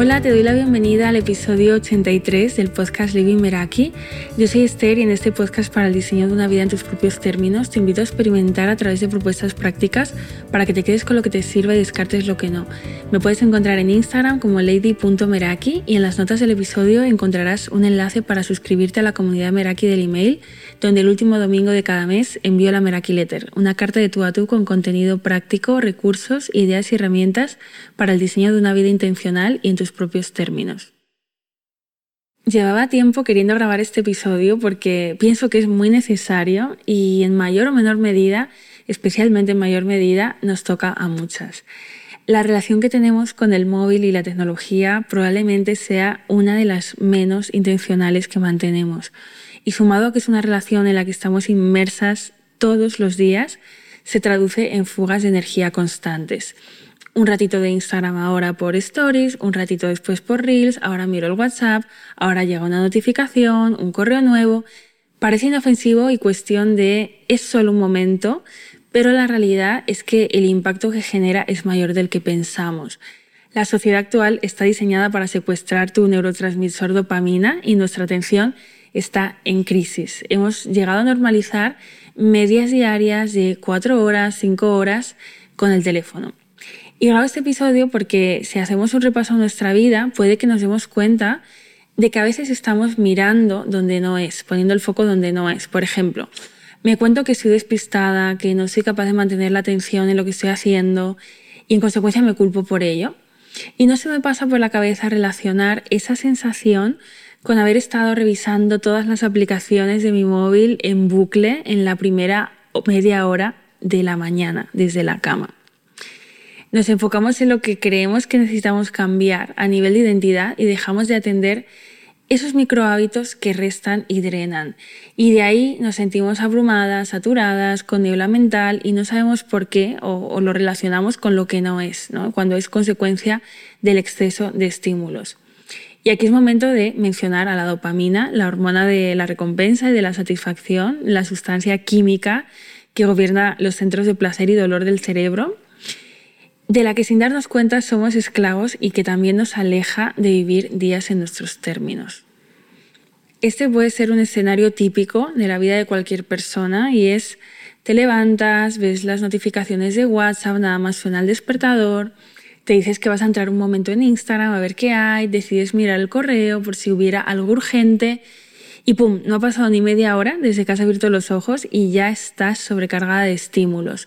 Hola, te doy la bienvenida al episodio 83 del podcast Living Meraki. Yo soy Esther y en este podcast para el diseño de una vida en tus propios términos te invito a experimentar a través de propuestas prácticas para que te quedes con lo que te sirva y descartes lo que no. Me puedes encontrar en Instagram como lady.meraki y en las notas del episodio encontrarás un enlace para suscribirte a la comunidad Meraki del email, donde el último domingo de cada mes envío la Meraki Letter, una carta de tú a tú con contenido práctico, recursos, ideas y herramientas para el diseño de una vida intencional y tus propios términos. Llevaba tiempo queriendo grabar este episodio porque pienso que es muy necesario y en mayor o menor medida, especialmente en mayor medida, nos toca a muchas. La relación que tenemos con el móvil y la tecnología probablemente sea una de las menos intencionales que mantenemos. Y sumado a que es una relación en la que estamos inmersas todos los días, se traduce en fugas de energía constantes un ratito de Instagram ahora por stories, un ratito después por reels, ahora miro el WhatsApp, ahora llega una notificación, un correo nuevo. Parece inofensivo y cuestión de es solo un momento, pero la realidad es que el impacto que genera es mayor del que pensamos. La sociedad actual está diseñada para secuestrar tu neurotransmisor dopamina y nuestra atención está en crisis. Hemos llegado a normalizar medias diarias de cuatro horas, cinco horas con el teléfono. Y grabo este episodio porque si hacemos un repaso a nuestra vida, puede que nos demos cuenta de que a veces estamos mirando donde no es, poniendo el foco donde no es. Por ejemplo, me cuento que estoy despistada, que no soy capaz de mantener la atención en lo que estoy haciendo y en consecuencia me culpo por ello. Y no se me pasa por la cabeza relacionar esa sensación con haber estado revisando todas las aplicaciones de mi móvil en bucle en la primera media hora de la mañana desde la cama. Nos enfocamos en lo que creemos que necesitamos cambiar a nivel de identidad y dejamos de atender esos micro hábitos que restan y drenan. Y de ahí nos sentimos abrumadas, saturadas, con niebla mental y no sabemos por qué o, lo relacionamos con lo que no es, cuando es consecuencia del exceso de estímulos. Y aquí es momento de mencionar a la dopamina, la hormona de la recompensa y de la satisfacción, la sustancia química que gobierna los centros de placer y dolor del cerebro de la que sin darnos cuenta somos esclavos y que también nos aleja de vivir días en nuestros términos. Este puede ser un escenario típico de la vida de cualquier persona y es te levantas, ves las notificaciones de WhatsApp, nada más suena el despertador, te dices que vas a entrar un momento en Instagram a ver qué hay, decides mirar el correo por si hubiera algo urgente y pum, no ha pasado ni media hora desde que has abierto los ojos y ya estás sobrecargada de estímulos.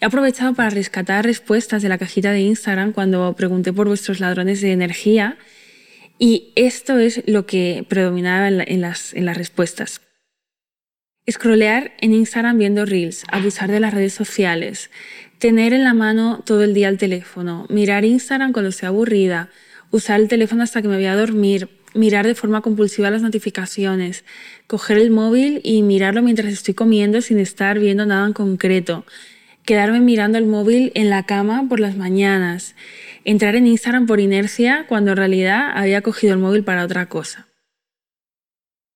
He aprovechado para rescatar respuestas de la cajita de Instagram cuando pregunté por vuestros ladrones de energía y esto es lo que predominaba en, las, en las respuestas. Scrollear en Instagram viendo reels, abusar de las redes sociales, tener en la mano todo el día el teléfono, mirar Instagram cuando estoy aburrida, usar el teléfono hasta que me voy a dormir, mirar de forma compulsiva las notificaciones, coger el móvil y mirarlo mientras estoy comiendo sin estar viendo nada en concreto, quedarme mirando el móvil en la cama por las mañanas, entrar en Instagram por inercia cuando en realidad había cogido el móvil para otra cosa.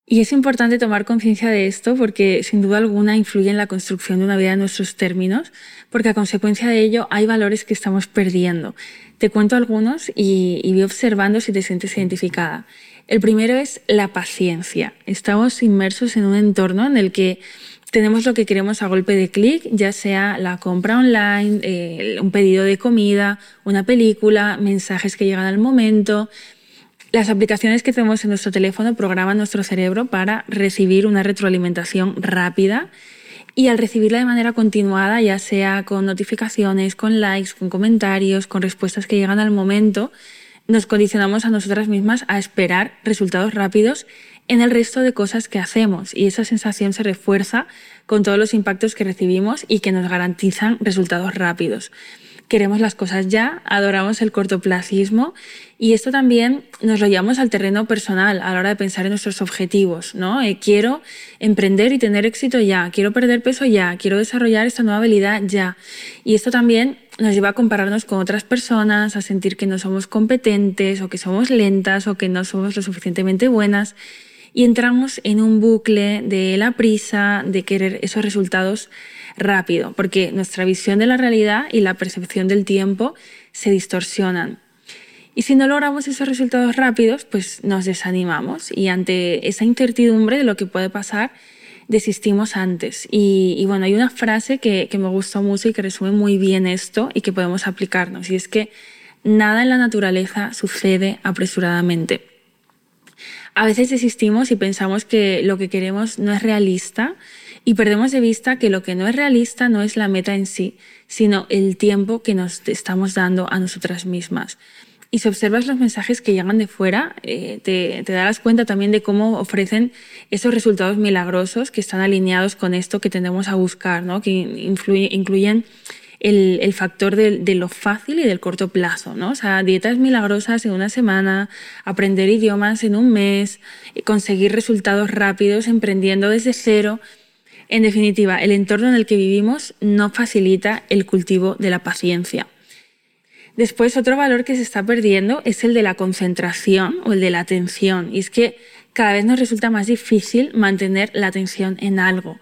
Y es importante tomar conciencia de esto porque sin duda alguna influye en la construcción de una vida en nuestros términos, porque a consecuencia de ello hay valores que estamos perdiendo. Te cuento algunos y, y voy observando si te sientes identificada. El primero es la paciencia. Estamos inmersos en un entorno en el que tenemos lo que queremos a golpe de clic, ya sea la compra online, eh, un pedido de comida, una película, mensajes que llegan al momento. Las aplicaciones que tenemos en nuestro teléfono programan nuestro cerebro para recibir una retroalimentación rápida y al recibirla de manera continuada, ya sea con notificaciones, con likes, con comentarios, con respuestas que llegan al momento, nos condicionamos a nosotras mismas a esperar resultados rápidos en el resto de cosas que hacemos y esa sensación se refuerza con todos los impactos que recibimos y que nos garantizan resultados rápidos. Queremos las cosas ya, adoramos el cortoplacismo y esto también nos lo llevamos al terreno personal a la hora de pensar en nuestros objetivos, ¿no? Eh, quiero emprender y tener éxito ya, quiero perder peso ya, quiero desarrollar esta nueva habilidad ya. Y esto también nos lleva a compararnos con otras personas, a sentir que no somos competentes o que somos lentas o que no somos lo suficientemente buenas y entramos en un bucle de la prisa, de querer esos resultados rápido, porque nuestra visión de la realidad y la percepción del tiempo se distorsionan. Y si no logramos esos resultados rápidos, pues nos desanimamos y ante esa incertidumbre de lo que puede pasar, desistimos antes. Y, bueno, hay una frase que, que me gustó mucho y que resume muy bien esto y que podemos aplicarnos, y es que nada en la naturaleza sucede apresuradamente. A veces desistimos y pensamos que lo que queremos no es realista y perdemos de vista que lo que no es realista no es la meta en sí, sino el tiempo que nos estamos dando a nosotras mismas. Y si observas los mensajes que llegan de fuera, eh, te, darás cuenta también de cómo ofrecen esos resultados milagrosos que están alineados con esto que tendemos a buscar, ¿no? que incluyen el, factor de, de, lo fácil y del corto plazo. ¿no? O sea, dietas milagrosas en una semana, aprender idiomas en un mes, conseguir resultados rápidos emprendiendo desde cero. En definitiva, el entorno en el que vivimos no facilita el cultivo de la paciencia. Después, otro valor que se está perdiendo es el de la concentración o el de la atención. Y es que cada vez nos resulta más difícil mantener la atención en algo.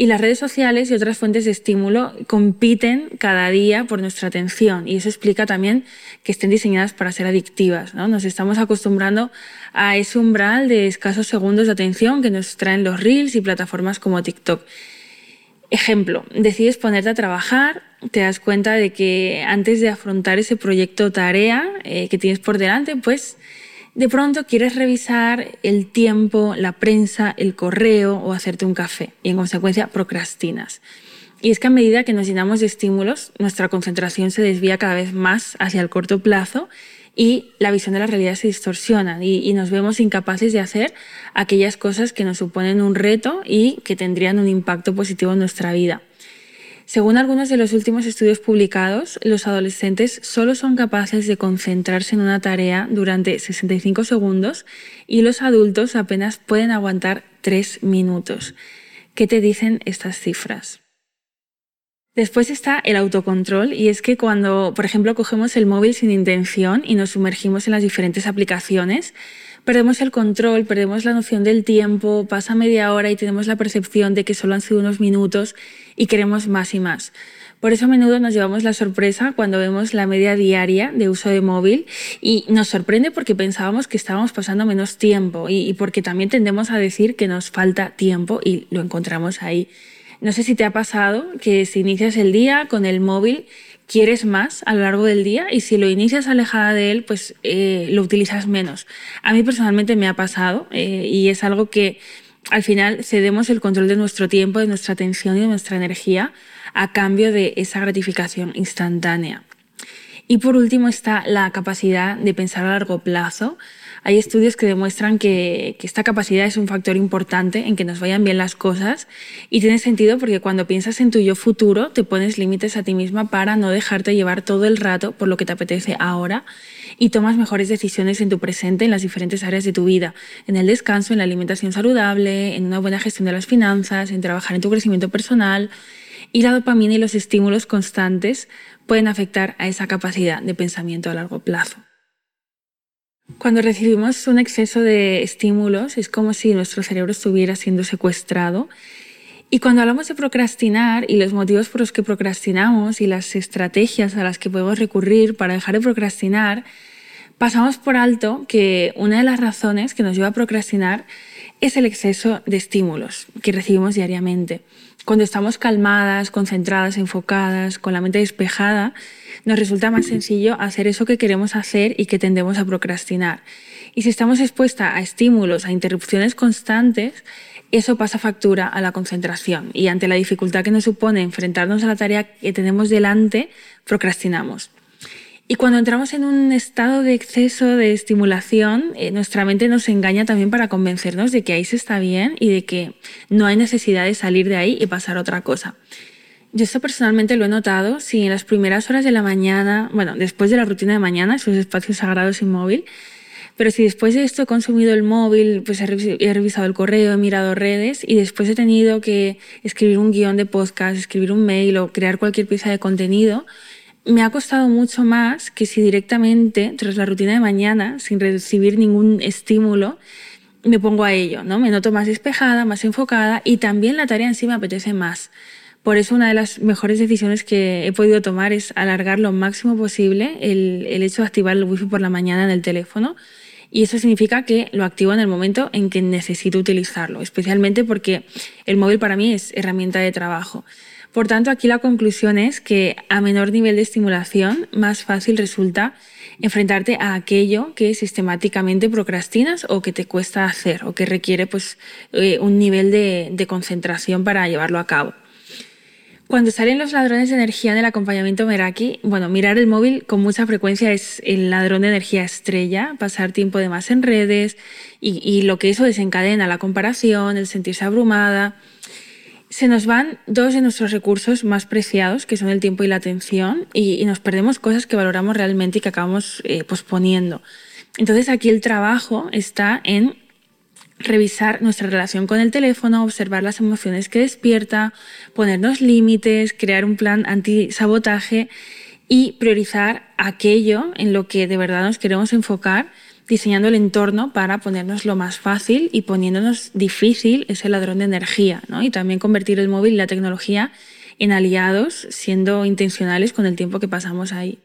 Y las redes sociales y otras fuentes de estímulo compiten cada día por nuestra atención. Y eso explica también que estén diseñadas para ser adictivas. ¿no? Nos estamos acostumbrando a ese umbral de escasos segundos de atención que nos traen los reels y plataformas como TikTok. Ejemplo, decides ponerte a trabajar, te das cuenta de que antes de afrontar ese proyecto o tarea eh, que tienes por delante, pues de pronto quieres revisar el tiempo, la prensa, el correo o hacerte un café y en consecuencia procrastinas. Y es que a medida que nos llenamos de estímulos, nuestra concentración se desvía cada vez más hacia el corto plazo y la visión de la realidad se distorsiona y, nos vemos incapaces de hacer aquellas cosas que nos suponen un reto y que tendrían un impacto positivo en nuestra vida. Según algunos de los últimos estudios publicados, los adolescentes solo son capaces de concentrarse en una tarea durante 65 segundos y los adultos apenas pueden aguantar 3 minutos. ¿Qué te dicen estas cifras? Después está el autocontrol y es que cuando, por ejemplo, cogemos el móvil sin intención y nos sumergimos en las diferentes aplicaciones, perdemos el control, perdemos la noción del tiempo, pasa media hora y tenemos la percepción de que solo han sido unos minutos y queremos más y más. Por eso a menudo nos llevamos la sorpresa cuando vemos la media diaria de uso de móvil y nos sorprende porque pensábamos que estábamos pasando menos tiempo y, y porque también tendemos a decir que nos falta tiempo y lo encontramos ahí. No sé si te ha pasado que si inicias el día con el móvil, quieres más a lo largo del día y si lo inicias alejada de él, pues eh, lo utilizas menos. A mí personalmente me ha pasado eh, y es algo que al final cedemos el control de nuestro tiempo, de nuestra atención y de nuestra energía a cambio de esa gratificación instantánea. Y por último está la capacidad de pensar a largo plazo, hay estudios que demuestran que, esta capacidad es un factor importante en que nos vayan bien las cosas y tiene sentido porque cuando piensas en tu yo futuro te pones límites a ti misma para no dejarte llevar todo el rato por lo que te apetece ahora y tomas mejores decisiones en tu presente en las diferentes áreas de tu vida, en el descanso, en la alimentación saludable, en una buena gestión de las finanzas, en trabajar en tu crecimiento personal. Y la dopamina y los estímulos constantes pueden afectar a esa capacidad de pensamiento a largo plazo. Cuando recibimos un exceso de estímulos es como si nuestro cerebro estuviera siendo secuestrado. Y cuando hablamos de procrastinar y los motivos por los que procrastinamos y las estrategias a las que podemos recurrir para dejar de procrastinar, pasamos por alto que una de las razones que nos lleva a procrastinar es el exceso de estímulos que recibimos diariamente. Cuando estamos calmadas, concentradas, enfocadas, con la mente despejada, nos resulta más sencillo hacer eso que queremos hacer y que tendemos a procrastinar. Y si estamos expuestas a estímulos, a interrupciones constantes, eso pasa factura a la concentración y ante la dificultad que nos supone enfrentarnos a la tarea que tenemos delante, procrastinamos. Y cuando entramos en un estado de exceso de estimulación, eh, nuestra mente nos engaña también para convencernos de que ahí se está bien y de que no hay necesidad de salir de ahí y pasar a otra cosa. Yo esto personalmente lo he notado, si en las primeras horas de la mañana, bueno, después de la rutina de mañana, esos espacios sagrados inmóvil, pero si después de esto he consumido el móvil, pues he revisado el correo, he mirado redes y después he tenido que escribir un guion de podcast, escribir un mail o crear cualquier pieza de contenido, me ha costado mucho más que si directamente, tras la rutina de mañana, sin recibir ningún estímulo, me pongo a ello, ¿no? Me noto más despejada, más enfocada y también la tarea en sí me apetece más. Por eso una de las mejores decisiones que he podido tomar es alargar lo máximo posible el, hecho de activar el wifi por la mañana en el teléfono. Y eso significa que lo activo en el momento en que necesito utilizarlo, especialmente porque el móvil para mí es herramienta de trabajo. Por tanto, aquí la conclusión es que a menor nivel de estimulación, más fácil resulta enfrentarte a aquello que sistemáticamente procrastinas o que te cuesta hacer o que requiere pues, eh, un nivel de concentración para llevarlo a cabo. Cuando salen los ladrones de energía en el acompañamiento Meraki, bueno, mirar el móvil con mucha frecuencia es el ladrón de energía estrella, pasar tiempo de más en redes y, lo que eso desencadena, la comparación, el sentirse abrumada. Se nos van dos de nuestros recursos más preciados, que son el tiempo y la atención, y, y nos perdemos cosas que valoramos realmente y que acabamos eh, posponiendo. Entonces aquí el trabajo está en revisar nuestra relación con el teléfono, observar las emociones que despierta, ponernos límites, crear un plan anti-sabotaje y priorizar aquello en lo que de verdad nos queremos enfocar, diseñando el entorno para ponernos lo más fácil y poniéndonos difícil ese ladrón de energía, ¿no? Y también convertir el móvil y la tecnología en aliados, siendo intencionales con el tiempo que pasamos ahí.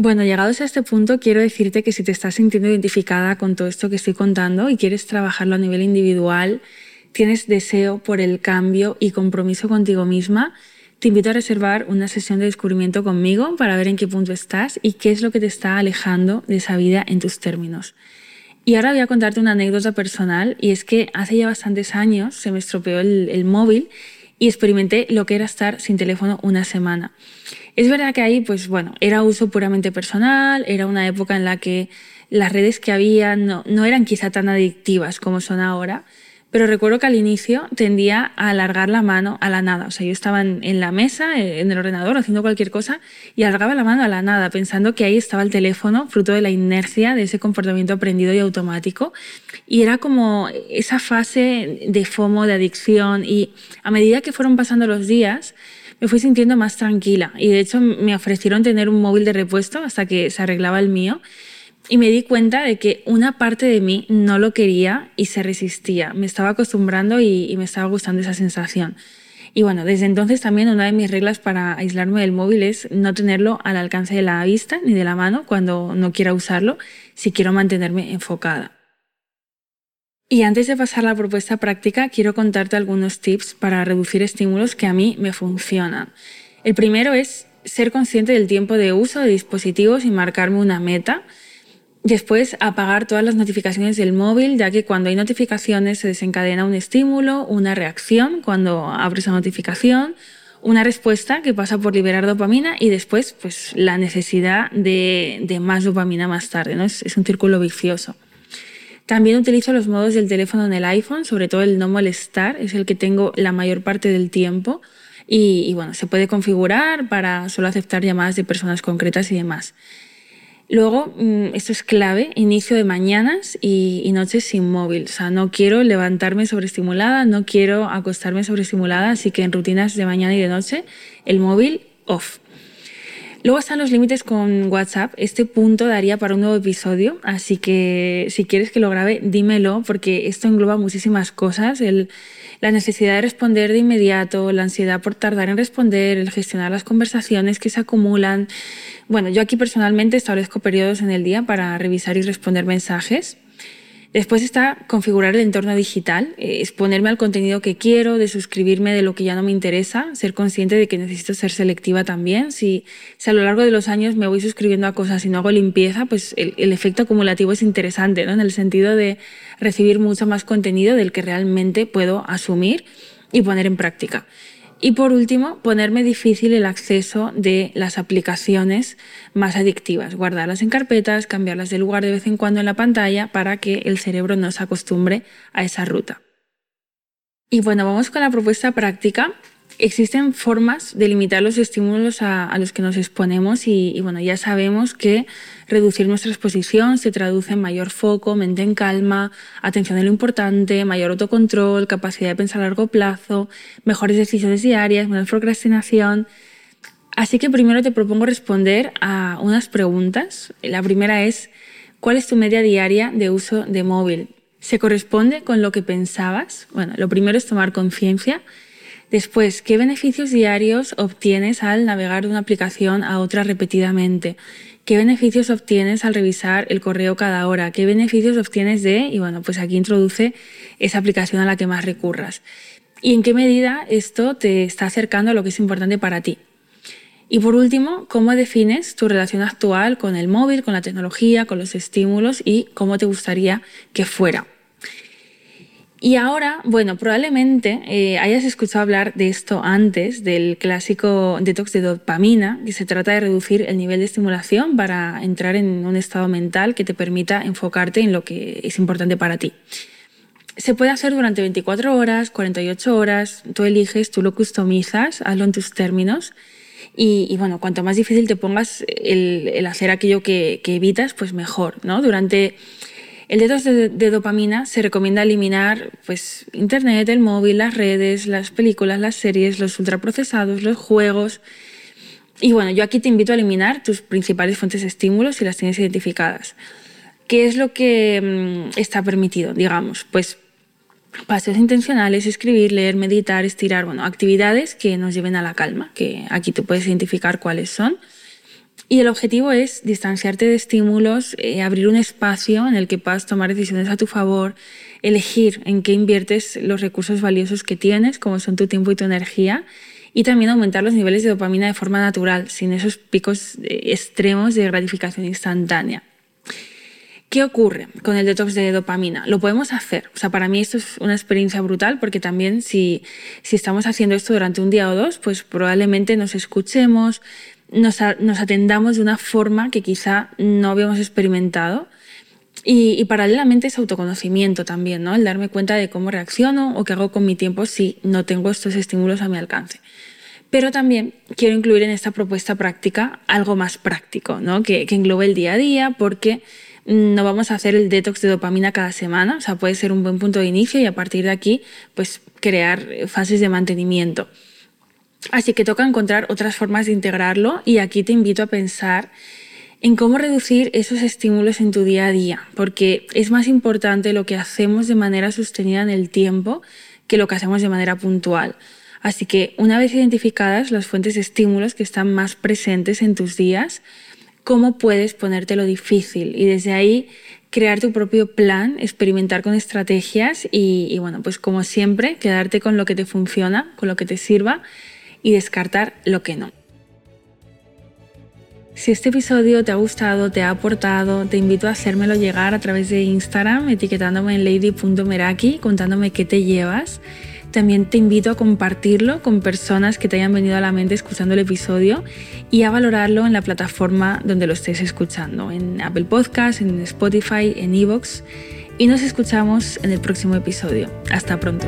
Bueno, llegados a este punto, quiero decirte que si te estás sintiendo identificada con todo esto que estoy contando y quieres trabajarlo a nivel individual, tienes deseo por el cambio y compromiso contigo misma, te invito a reservar una sesión de descubrimiento conmigo para ver en qué punto estás y qué es lo que te está alejando de esa vida en tus términos. Y ahora voy a contarte una anécdota personal y es que hace ya bastantes años se me estropeó el, el móvil y experimenté lo que era estar sin teléfono una semana. Es verdad que ahí, pues bueno, era uso puramente personal, era una época en la que las redes que había no, no eran quizá tan adictivas como son ahora, pero recuerdo que al inicio tendía a alargar la mano a la nada. O sea, yo estaba en, la mesa, eh, en el ordenador, haciendo cualquier cosa y alargaba la mano a la nada, pensando que ahí estaba el teléfono, fruto de la inercia de ese comportamiento aprendido y automático. Y era como esa fase de FOMO, de adicción. Y a medida que fueron pasando los días, me fui sintiendo más tranquila y de hecho me ofrecieron tener un móvil de repuesto hasta que se arreglaba el mío y me di cuenta de que una parte de mí no lo quería y se resistía. Me estaba acostumbrando y, me estaba gustando esa sensación. Y bueno, desde entonces también una de mis reglas para aislarme del móvil es no tenerlo al alcance de la vista ni de la mano cuando no quiera usarlo, si quiero mantenerme enfocada. Y antes de pasar a la propuesta práctica, quiero contarte algunos tips para reducir estímulos que a mí me funcionan. El primero es ser consciente del tiempo de uso de dispositivos y marcarme una meta. Después, apagar todas las notificaciones del móvil, ya que cuando hay notificaciones se desencadena un estímulo, una reacción cuando abro esa notificación, una respuesta que pasa por liberar dopamina y después pues, la necesidad de, de más dopamina más tarde. ¿no? Es, es un círculo vicioso. También utilizo los modos del teléfono en el iPhone, sobre todo el no molestar, es el que tengo la mayor parte del tiempo. Y, bueno, se puede configurar para solo aceptar llamadas de personas concretas y demás. Luego, mm, esto es clave, inicio de mañanas y, y, noches sin móvil. O sea, no quiero levantarme sobreestimulada, no quiero acostarme sobreestimulada, así que en rutinas de mañana y de noche, el móvil off. Luego están los límites con WhatsApp. Este punto daría para un nuevo episodio, así que si quieres que lo grabe, dímelo, porque esto engloba muchísimas cosas. La necesidad de responder de inmediato, la ansiedad por tardar en responder, el gestionar las conversaciones que se acumulan. Bueno, yo aquí personalmente establezco periodos en el día para revisar y responder mensajes. Después está configurar el entorno digital, eh, exponerme al contenido que quiero, de suscribirme de lo que ya no me interesa, ser consciente de que necesito ser selectiva también. Si, si a lo largo de los años me voy suscribiendo a cosas y no hago limpieza, pues el, efecto acumulativo es interesante, ¿no? en el sentido de recibir mucho más contenido del que realmente puedo asumir y poner en práctica. Y por último, ponerme difícil el acceso de las aplicaciones más adictivas, guardarlas en carpetas, cambiarlas de lugar de vez en cuando en la pantalla para que el cerebro no se acostumbre a esa ruta. Y bueno, vamos con la propuesta práctica existen formas de limitar los estímulos a, los que nos exponemos y, bueno, ya sabemos que reducir nuestra exposición se traduce en mayor foco, mente en calma, atención a lo importante, mayor autocontrol, capacidad de pensar a largo plazo, mejores decisiones diarias, menos procrastinación. Así que primero te propongo responder a unas preguntas. La primera es, ¿cuál es tu media diaria de uso de móvil? ¿Se corresponde con lo que pensabas? Bueno, lo primero es tomar conciencia Después, ¿qué beneficios diarios obtienes al navegar de una aplicación a otra repetidamente? ¿Qué beneficios obtienes al revisar el correo cada hora? ¿Qué beneficios obtienes de, y bueno, pues aquí introduce esa aplicación a la que más recurras? ¿Y en qué medida esto te está acercando a lo que es importante para ti? Y por último, ¿cómo defines tu relación actual con el móvil, con la tecnología, con los estímulos y cómo te gustaría que fuera? Y ahora, bueno, probablemente eh, hayas escuchado hablar de esto antes, del clásico detox de dopamina, que se trata de reducir el nivel de estimulación para entrar en un estado mental que te permita enfocarte en lo que es importante para ti. Se puede hacer durante 24 horas, 48 horas, tú eliges, tú lo customizas, hazlo en tus términos. Y, bueno, cuanto más difícil te pongas el, hacer aquello que, que, evitas, pues mejor, ¿no? Durante el detox de, dopamina se recomienda eliminar pues, Internet, el móvil, las redes, las películas, las series, los ultraprocesados, los juegos. Y bueno, yo aquí te invito a eliminar tus principales fuentes de estímulos si las tienes identificadas. ¿Qué es lo que mm, está permitido? Digamos, pues paseos intencionales, escribir, leer, meditar, estirar, bueno, actividades que nos lleven a la calma, que aquí tú puedes identificar cuáles son y el objetivo es distanciarte de estímulos, eh, abrir un espacio en el que puedas tomar decisiones a tu favor, elegir en qué inviertes los recursos valiosos que tienes, como son tu tiempo y tu energía, y también aumentar los niveles de dopamina de forma natural, sin esos picos eh, extremos de gratificación instantánea. ¿Qué ocurre con el detox de dopamina? Lo podemos hacer. O sea, para mí esto es una experiencia brutal porque también si, si estamos haciendo esto durante un día o dos, pues probablemente nos escuchemos, nos, atendamos de una forma que quizá no habíamos experimentado. Y, paralelamente es autoconocimiento también, ¿no? El darme cuenta de cómo reacciono o qué hago con mi tiempo si no tengo estos estímulos a mi alcance. Pero también quiero incluir en esta propuesta práctica algo más práctico, ¿no? Que, que englobe el día a día, porque no vamos a hacer el detox de dopamina cada semana, o sea, puede ser un buen punto de inicio y a partir de aquí, pues crear fases de mantenimiento. Así que toca encontrar otras formas de integrarlo y aquí te invito a pensar en cómo reducir esos estímulos en tu día a día, porque es más importante lo que hacemos de manera sostenida en el tiempo que lo que hacemos de manera puntual. Así que una vez identificadas las fuentes de estímulos que están más presentes en tus días, cómo puedes ponértelo difícil y desde ahí crear tu propio plan, experimentar con estrategias y bueno, pues como siempre, quedarte con lo que te funciona, con lo que te sirva y descartar lo que no. Si este episodio te ha gustado, te ha aportado, te invito a hacérmelo llegar a través de Instagram, etiquetándome en lady.meraki, contándome qué te llevas. También te invito a compartirlo con personas que te hayan venido a la mente escuchando el episodio y a valorarlo en la plataforma donde lo estés escuchando, en Apple Podcasts, en Spotify, en Evox. Y nos escuchamos en el próximo episodio. Hasta pronto.